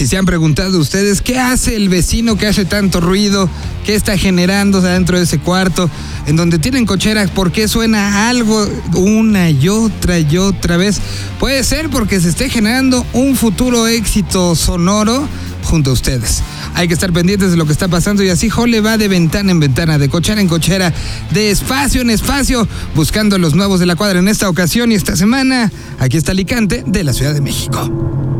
Si se han preguntado ustedes qué hace el vecino que hace tanto ruido, qué está generando dentro de ese cuarto, en donde tienen cochera, por qué suena algo una y otra y otra vez, puede ser porque se esté generando un futuro éxito sonoro junto a ustedes. Hay que estar pendientes de lo que está pasando y así Jole va de ventana en ventana, de cochera en cochera, de espacio en espacio, buscando los nuevos de la cuadra en esta ocasión y esta semana. Aquí está Alicante de la Ciudad de México.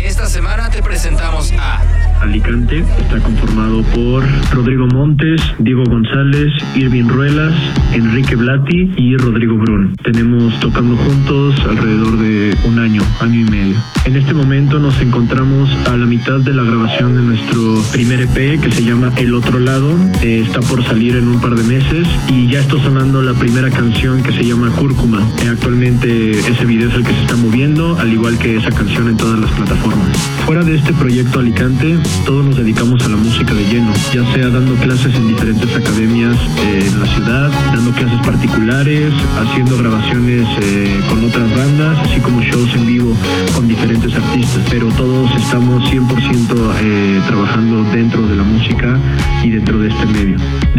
Esta semana te presentamos a Alicante está conformado por Rodrigo Montes, Diego González, Irving Ruelas, Enrique Blati y Rodrigo Brun. Tenemos tocando juntos alrededor de un año, año y medio. En este momento nos encontramos a la mitad de la grabación de nuestro primer EP que se llama El Otro Lado. Eh, está por salir en un par de meses y ya está sonando la primera canción que se llama Cúrcuma. Eh, actualmente ese video es el que se está moviendo, al igual que esa canción en todas las plataformas. Fuera de este proyecto Alicante, todos nos dedicamos a la música de lleno, ya sea dando clases en diferentes academias eh, en la ciudad, dando clases particulares, haciendo grabaciones eh, con otras bandas, así como shows en vivo con diferentes artistas, pero todos estamos 100% eh, trabajando dentro de la música y dentro de este medio.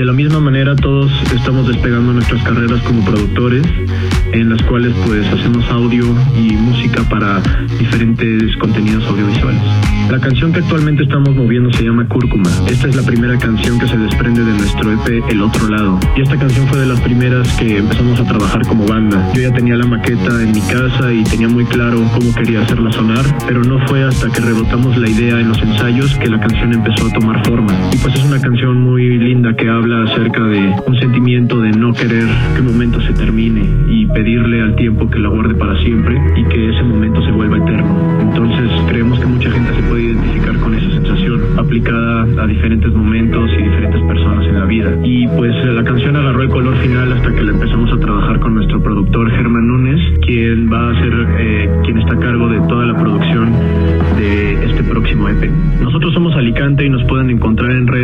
La misma manera, todos estamos despegando nuestras carreras como productores, en las cuales pues hacemos audio y música para diferentes contenidos audiovisuales. La canción que actualmente estamos moviendo se llama Cúrcuma. Esta es la primera canción que se desprende de nuestro EP El Otro Lado. Y esta canción fue de las primeras que empezamos a trabajar como banda. Yo ya tenía la maqueta en mi casa y tenía muy claro cómo quería hacerla sonar, pero no fue hasta que rebotamos la idea en los ensayos que la canción empezó a tomar forma. Y pues es una canción muy linda que habla acerca de un sentimiento de no querer que un momento se termine y pedirle al tiempo que la guarde para siempre y que ese momento se vuelva eterno. Entonces creemos que mucha gente se puede identificar con esa sensación aplicada a diferentes momentos y diferentes personas en la vida. Y pues la canción agarró el color final hasta que la empezamos a trabajar con nuestro productor Germán Núñez, quien va a ser eh, quien está a cargo de toda la producción de este próximo EP. Nosotros somos Alicante y nos pueden encontrar en redes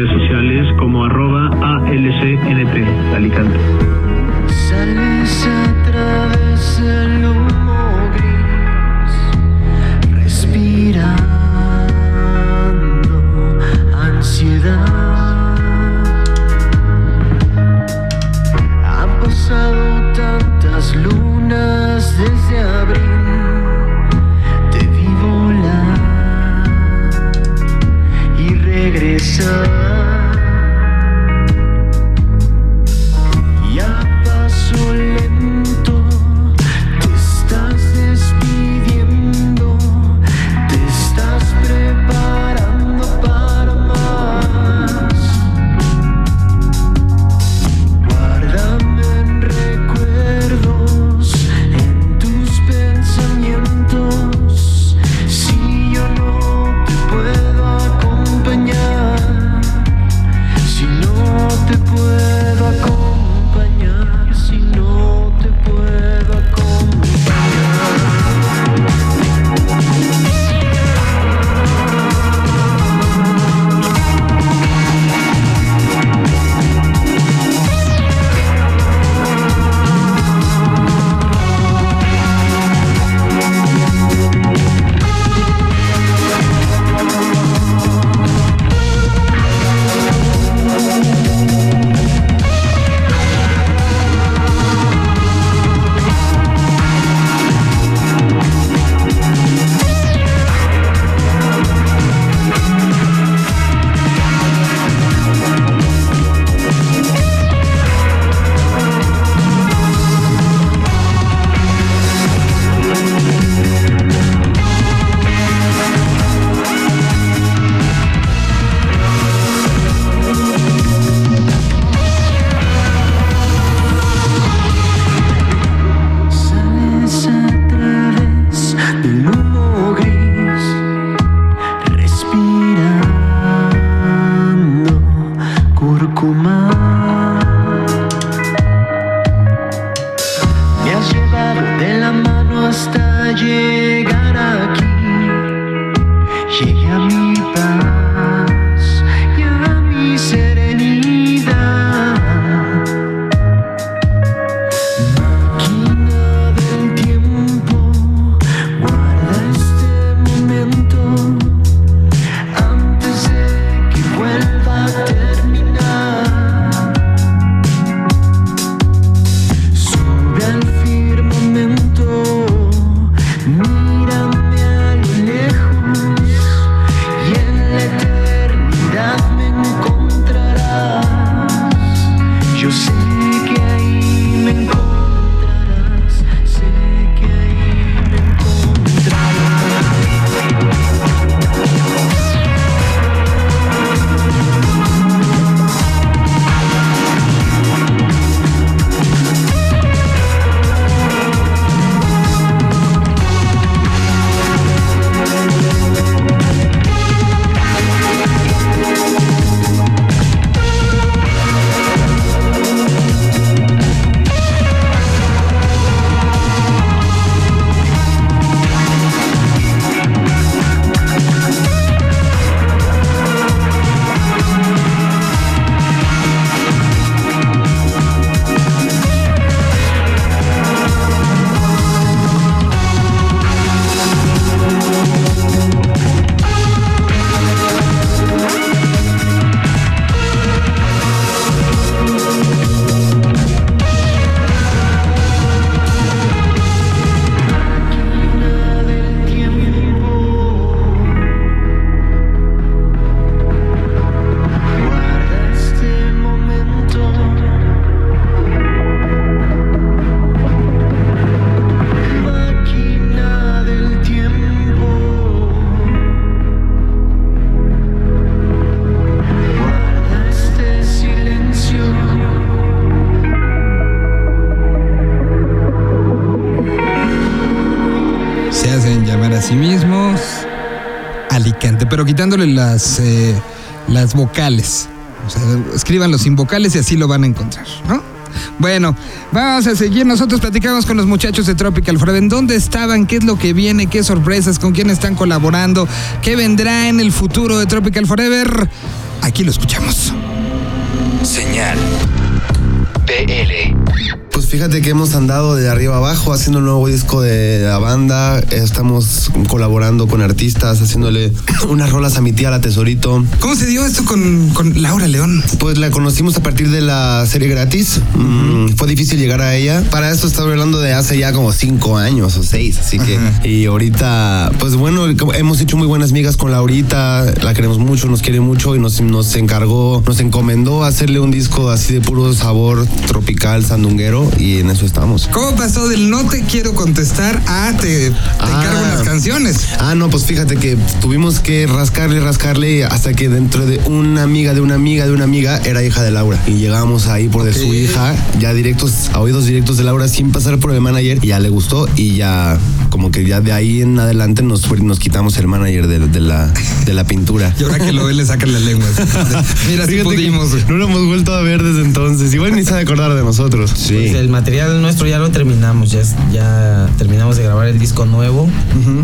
las, eh, las vocales. O sea, escríbanlo sin vocales y así lo van a encontrar, ¿no? Bueno, vamos a seguir. Nosotros platicamos con los muchachos de Tropical Forever. ¿En dónde estaban? ¿Qué es lo que viene? ¿Qué sorpresas? ¿Con quién están colaborando? ¿Qué vendrá en el futuro de Tropical Forever? Aquí lo escuchamos. Señal. PL. Fíjate que hemos andado de arriba abajo haciendo un nuevo disco de la banda. Estamos colaborando con artistas, haciéndole unas rolas a mi tía, la Tesorito. ¿Cómo se dio esto con, con Laura León? Pues la conocimos a partir de la serie gratis. Mm, fue difícil llegar a ella. Para esto estaba hablando de hace ya como cinco años o seis. Así que. Y ahorita, pues bueno, hemos hecho muy buenas migas con Laurita. La queremos mucho, nos quiere mucho y nos, nos encargó, nos encomendó hacerle un disco así de puro sabor tropical, sandunguero. Y en eso estamos. ¿Cómo pasó del no te quiero contestar a te, te Ah. encargo las canciones? Ah, no, pues fíjate que tuvimos que rascarle, rascarle hasta que dentro de una amiga de una amiga de una amiga era hija de Laura. Y llegamos ahí por de su hija, ya directos, a oídos directos de Laura sin pasar por el manager. Y ya le gustó y ya como que ya de ahí en adelante nos, nos quitamos el manager de, de la, de la pintura. Y ahora que lo ven le sacan la lengua. Mira, si pudimos. No lo hemos vuelto a ver desde entonces. Igual ni se ha de acordar de nosotros. Sí. Pues el material nuestro ya lo terminamos, ya, terminamos de grabar el disco nuevo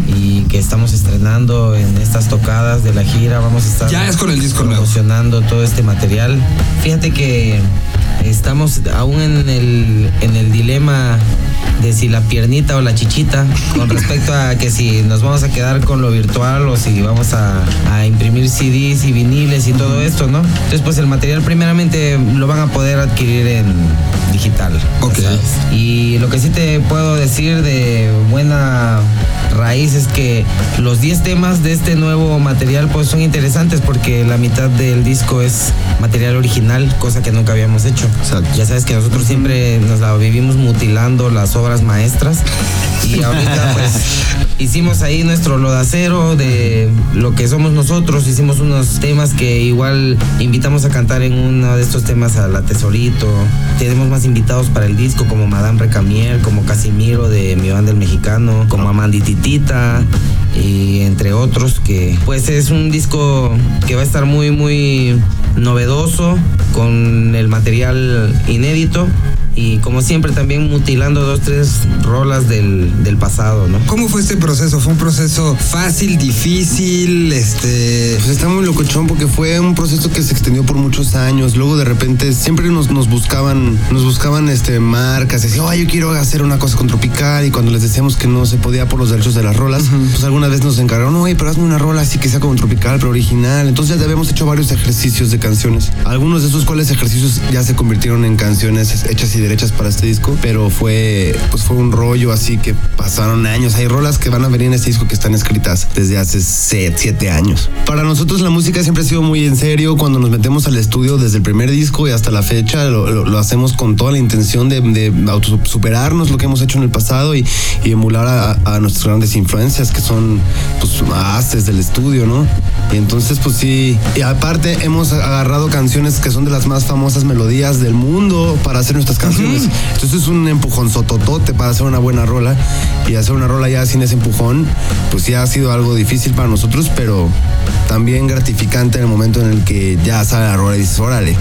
y que estamos estrenando en estas tocadas de la gira. Vamos a estar Ya es con el disco nuevo. promocionando todo este material. Fíjate que estamos aún en el, en el dilema de si la piernita o la chichita con respecto a que si nos vamos a quedar con lo virtual o si vamos a, a imprimir CDs y viniles y todo esto, ¿no? Entonces pues el material primeramente lo van a poder adquirir en digital. Ok. ¿sabes? Y lo que sí te puedo decir de buena raíz es que los 10 temas de este nuevo material pues son interesantes porque la mitad del disco es material original, cosa que nunca habíamos hecho. Ya sabes que nosotros siempre nos la vivimos mutilando las obras maestras y ahorita pues hicimos ahí nuestro lodacero de lo que somos nosotros, hicimos unos temas que igual invitamos a cantar en uno de estos temas a la Tesorito. Tenemos más invitados para el disco como Madame Recamier, como Casimiro de Mi Banda el Mexicano, como Amandititita y entre otros que pues es un disco que va a estar muy muy novedoso con el material inédito y como siempre también mutilando dos, tres rolas del, del pasado, ¿no? ¿Cómo fue este proceso? ¿Fue un proceso fácil, difícil? Este. Pues está muy locochón porque fue un proceso que se extendió por muchos años. Luego de repente siempre nos, nos buscaban, nos buscaban este marcas, decían, oh, yo quiero hacer una cosa con Tropical. Y cuando les decíamos que no se podía por los derechos de las rolas, pues alguna vez nos encargaron, oye, pero hazme una rola así que sea como Tropical, pero original. Entonces ya habíamos hecho varios ejercicios de canciones. Algunos de esos cuales ejercicios ya se convirtieron en canciones hechas y derechas para este disco, pero fue, pues fue un rollo así que pasaron años. Hay rolas que van a venir en este disco que están escritas desde hace 7 años. Para nosotros la música siempre ha sido muy en serio. Cuando nos metemos al estudio desde el primer disco y hasta la fecha, lo, lo- lo hacemos con toda la intención de, de lo que hemos hecho en el pasado y, y emular a, a nuestras grandes influencias, que son pues haces del estudio, ¿no? Y entonces, pues sí, y aparte hemos agarrado canciones que son de las más famosas melodías del mundo para hacer nuestras canciones. Entonces es un empujón sototote para hacer una buena rola y hacer una rola ya sin ese empujón, pues sí ha sido algo difícil para nosotros, pero también gratificante en el momento en el que ya sale la rola y dices, órale.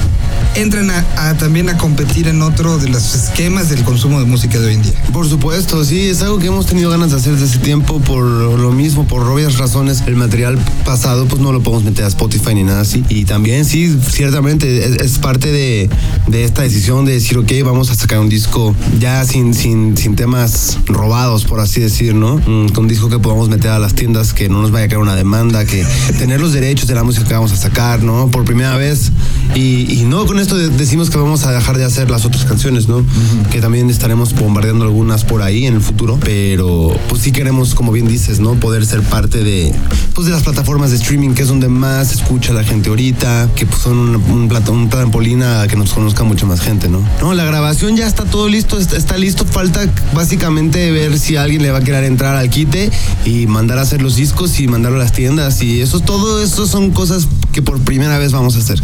Entran a, a también a competir en otro de los esquemas del consumo de música de hoy en día. Por supuesto, sí, es algo que hemos tenido ganas de hacer desde ese tiempo por lo mismo, por obvias razones. El material pasado pues no lo podemos meter a Spotify ni nada así. Y también sí, ciertamente es, es parte de, de esta decisión de decir, ok, vamos a sacar un disco ya sin, sin, sin temas robados, por así decir, ¿no? Mm, Un disco que podamos meter a las tiendas, que no nos vaya a caer una demanda, que tener los derechos de la música que vamos a sacar, ¿no? Por primera vez. Y, y no con esto de- decimos que vamos a dejar de hacer las otras canciones, ¿no? Que también estaremos bombardeando algunas por ahí en el futuro, pero pues sí queremos, como bien dices, ¿no? Poder ser parte de, pues de las plataformas de streaming, que es donde más escucha la gente ahorita, que pues son un, un, un trampolín a que nos conozca mucha más gente, ¿no? No, la grabación ya está todo listo, está, está listo, falta básicamente ver si alguien le va a querer entrar al quite y mandar a hacer los discos y mandarlo a las tiendas y eso, todo eso son cosas que por primera vez vamos a hacer.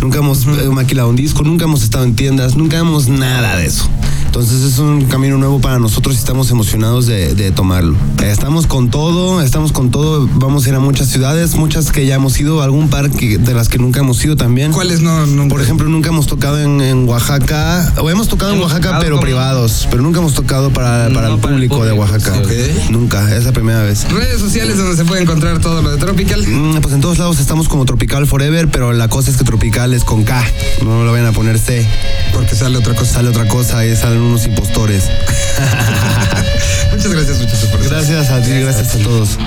Nunca hemos eh, maquilado un disco, nunca hemos estado en tiendas, nunca hemos nada de eso. Entonces es un camino nuevo para nosotros y estamos emocionados de, de tomarlo. Estamos con todo, estamos con todo, vamos a ir a muchas ciudades, muchas que ya hemos ido, algún par que- de las que nunca hemos ido también. ¿Cuáles no? no Por ejemplo, nunca hemos tocado en, en Oaxaca, o hemos tocado en Oaxaca, tocado pero como- privados, pero nunca hemos tocado para, para No, el para el público de Oaxaca. sí. Ok. Nunca, es la primera vez. Redes sociales donde se puede encontrar todo lo de Tropical. Mm, Pues en todos lados estamos como Tropical Forever, pero la cosa es que Tropical es con K, no lo vayan a poner C, Porque sale otra cosa. sale otra cosa y salen unos impostores. Muchas gracias, muchachos. Gracias a ti, gracias a todos.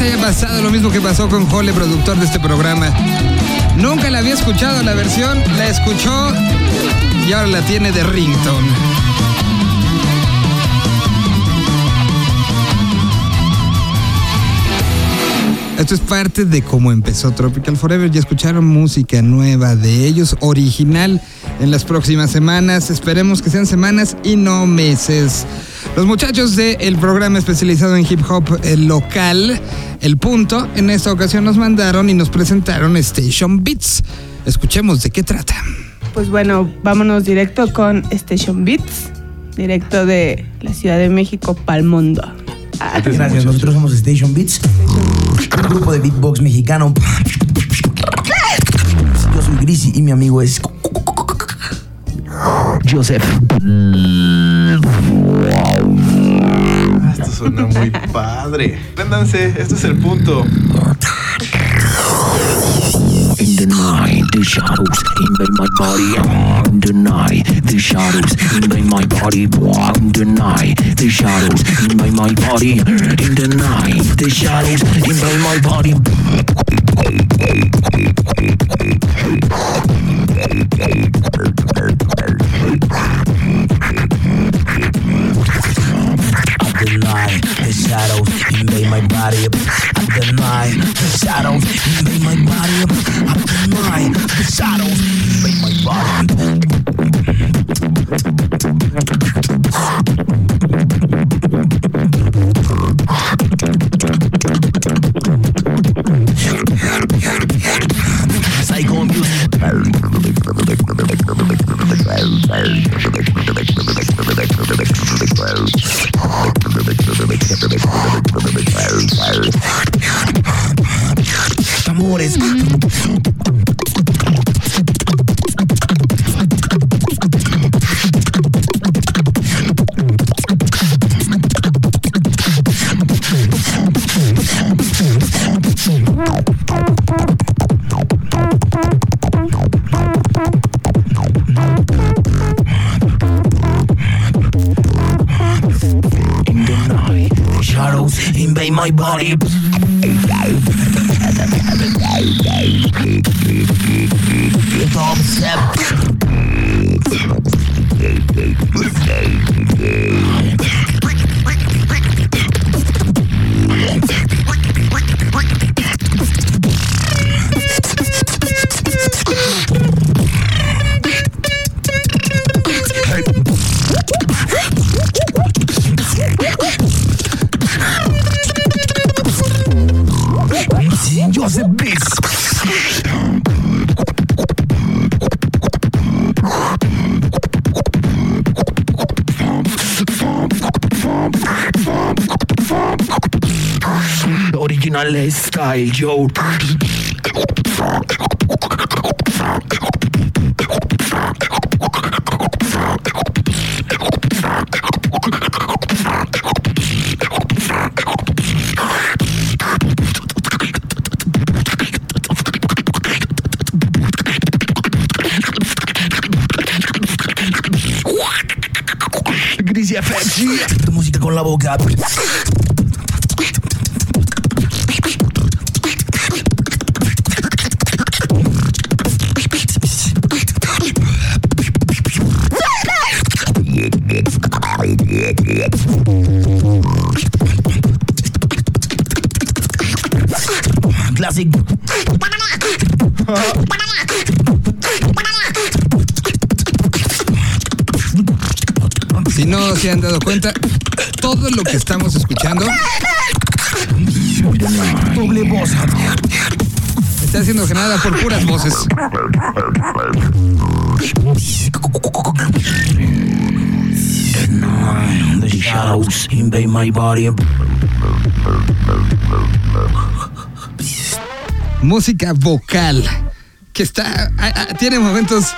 Haya pasado lo mismo que pasó con Jole, productor de este programa. Nunca la había escuchado la versión, la escuchó y ahora la tiene de ringtone. Esto es parte de cómo empezó Tropical Forever. Ya escucharon música nueva de ellos, original, en las próximas semanas. Esperemos que sean semanas y no meses. Los muchachos del programa especializado en hip hop local, El Punto, en esta ocasión nos mandaron y nos presentaron Station Beats. Escuchemos de qué trata. Pues bueno, vámonos directo con Station Beats, directo de la Ciudad de México para el mundo. Ah, Muchas gracias. Nosotros somos Station Beats, un grupo de beatbox mexicano. Yo soy Grisi y mi amigo es Joseph. Suena muy padre. Préndanse, este es el punto. In the night, the shadows invade my body. In the night, the shadows invade my body. In the night, the shadows invade my body. In the night, the shadows invade my body. The shadows invade my body. At the night, the shadows invade my body. At the night, the shadows invade my body. Psycho Amores. In the night, Shadows invade my body. Original style, yo. Grisi FX. Tu música con la boca. Si no se han dado cuenta, todo lo que estamos escuchando Doble voz. está siendo generada por puras voces. The shadows invade my body. Música vocal que está tiene momentos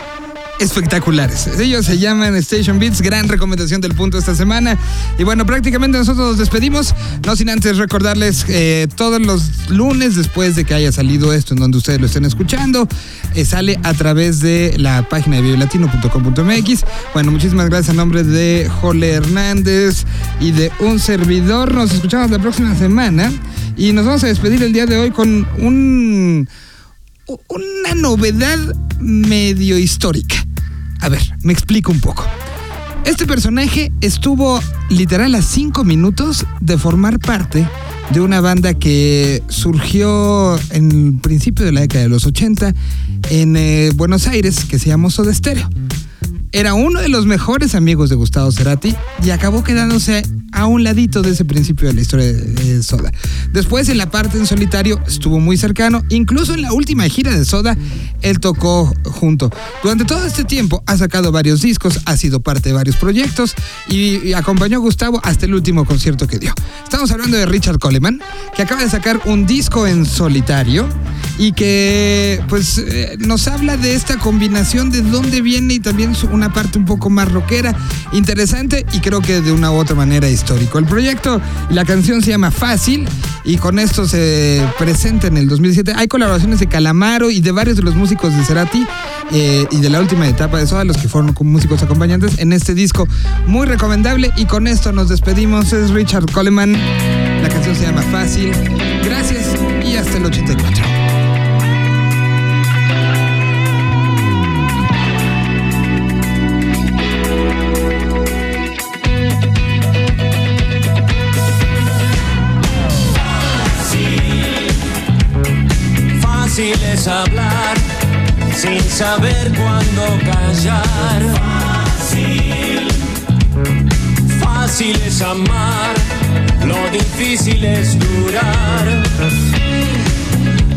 espectaculares. Ellos se llaman Station Beats, gran recomendación del punto esta semana. Y bueno, prácticamente nosotros nos despedimos, no sin antes recordarles eh, todos los lunes después de que haya salido esto en donde ustedes lo estén escuchando, eh, sale a través de la página de biolatino.com.mx. Bueno, muchísimas gracias a nombre de Jole Hernández y de un servidor. Nos escuchamos la próxima semana. Y nos vamos a despedir el día de hoy con un, una novedad medio histórica. A ver, me explico un poco. Este personaje estuvo literal a cinco minutos de formar parte de una banda que surgió en el principio de la década de los 80 en eh, Buenos Aires, que se llamó Soda Stereo. Era uno de los mejores amigos de Gustavo Cerati y acabó quedándose a un ladito de ese principio de la historia de, Soda. Después, en la parte en solitario, estuvo muy cercano. Incluso en la última gira de Soda, él tocó junto. Durante todo este tiempo ha sacado varios discos, ha sido parte de varios proyectos y, acompañó a Gustavo hasta el último concierto que dio. Estamos hablando de Richard Coleman, que acaba de sacar un disco en solitario y que pues eh, nos habla de esta combinación de dónde viene y también una parte un poco más rockera, interesante y creo que de una u otra manera histórico. El proyecto y la canción se llama Fácil y con esto se presenta en el 2007. Hay colaboraciones de Calamaro y de varios de los músicos de Cerati eh, y de la última etapa de Soda, los que fueron músicos acompañantes en este disco. Muy recomendable y con esto nos despedimos. Es Richard Coleman. La canción se llama Fácil. Gracias y hasta el 84. Hablar sin saber cuándo callar. Fácil. Fácil es amar, lo difícil es durar.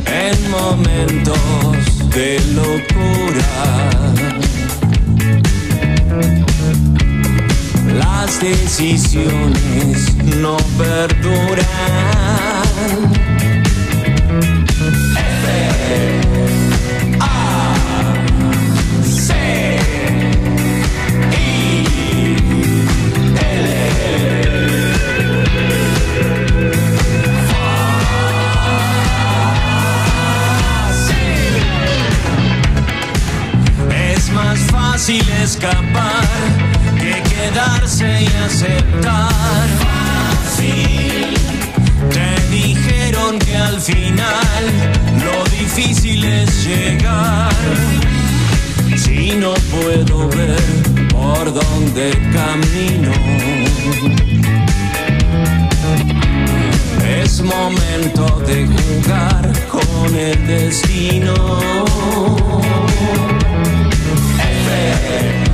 En momentos de locura. Las decisiones no perduran. Es más fácil escapar que quedarse y aceptar. Fácil. Te dijeron que al final difícil es llegar. Si no puedo ver por dónde camino. Es momento de jugar con el destino. F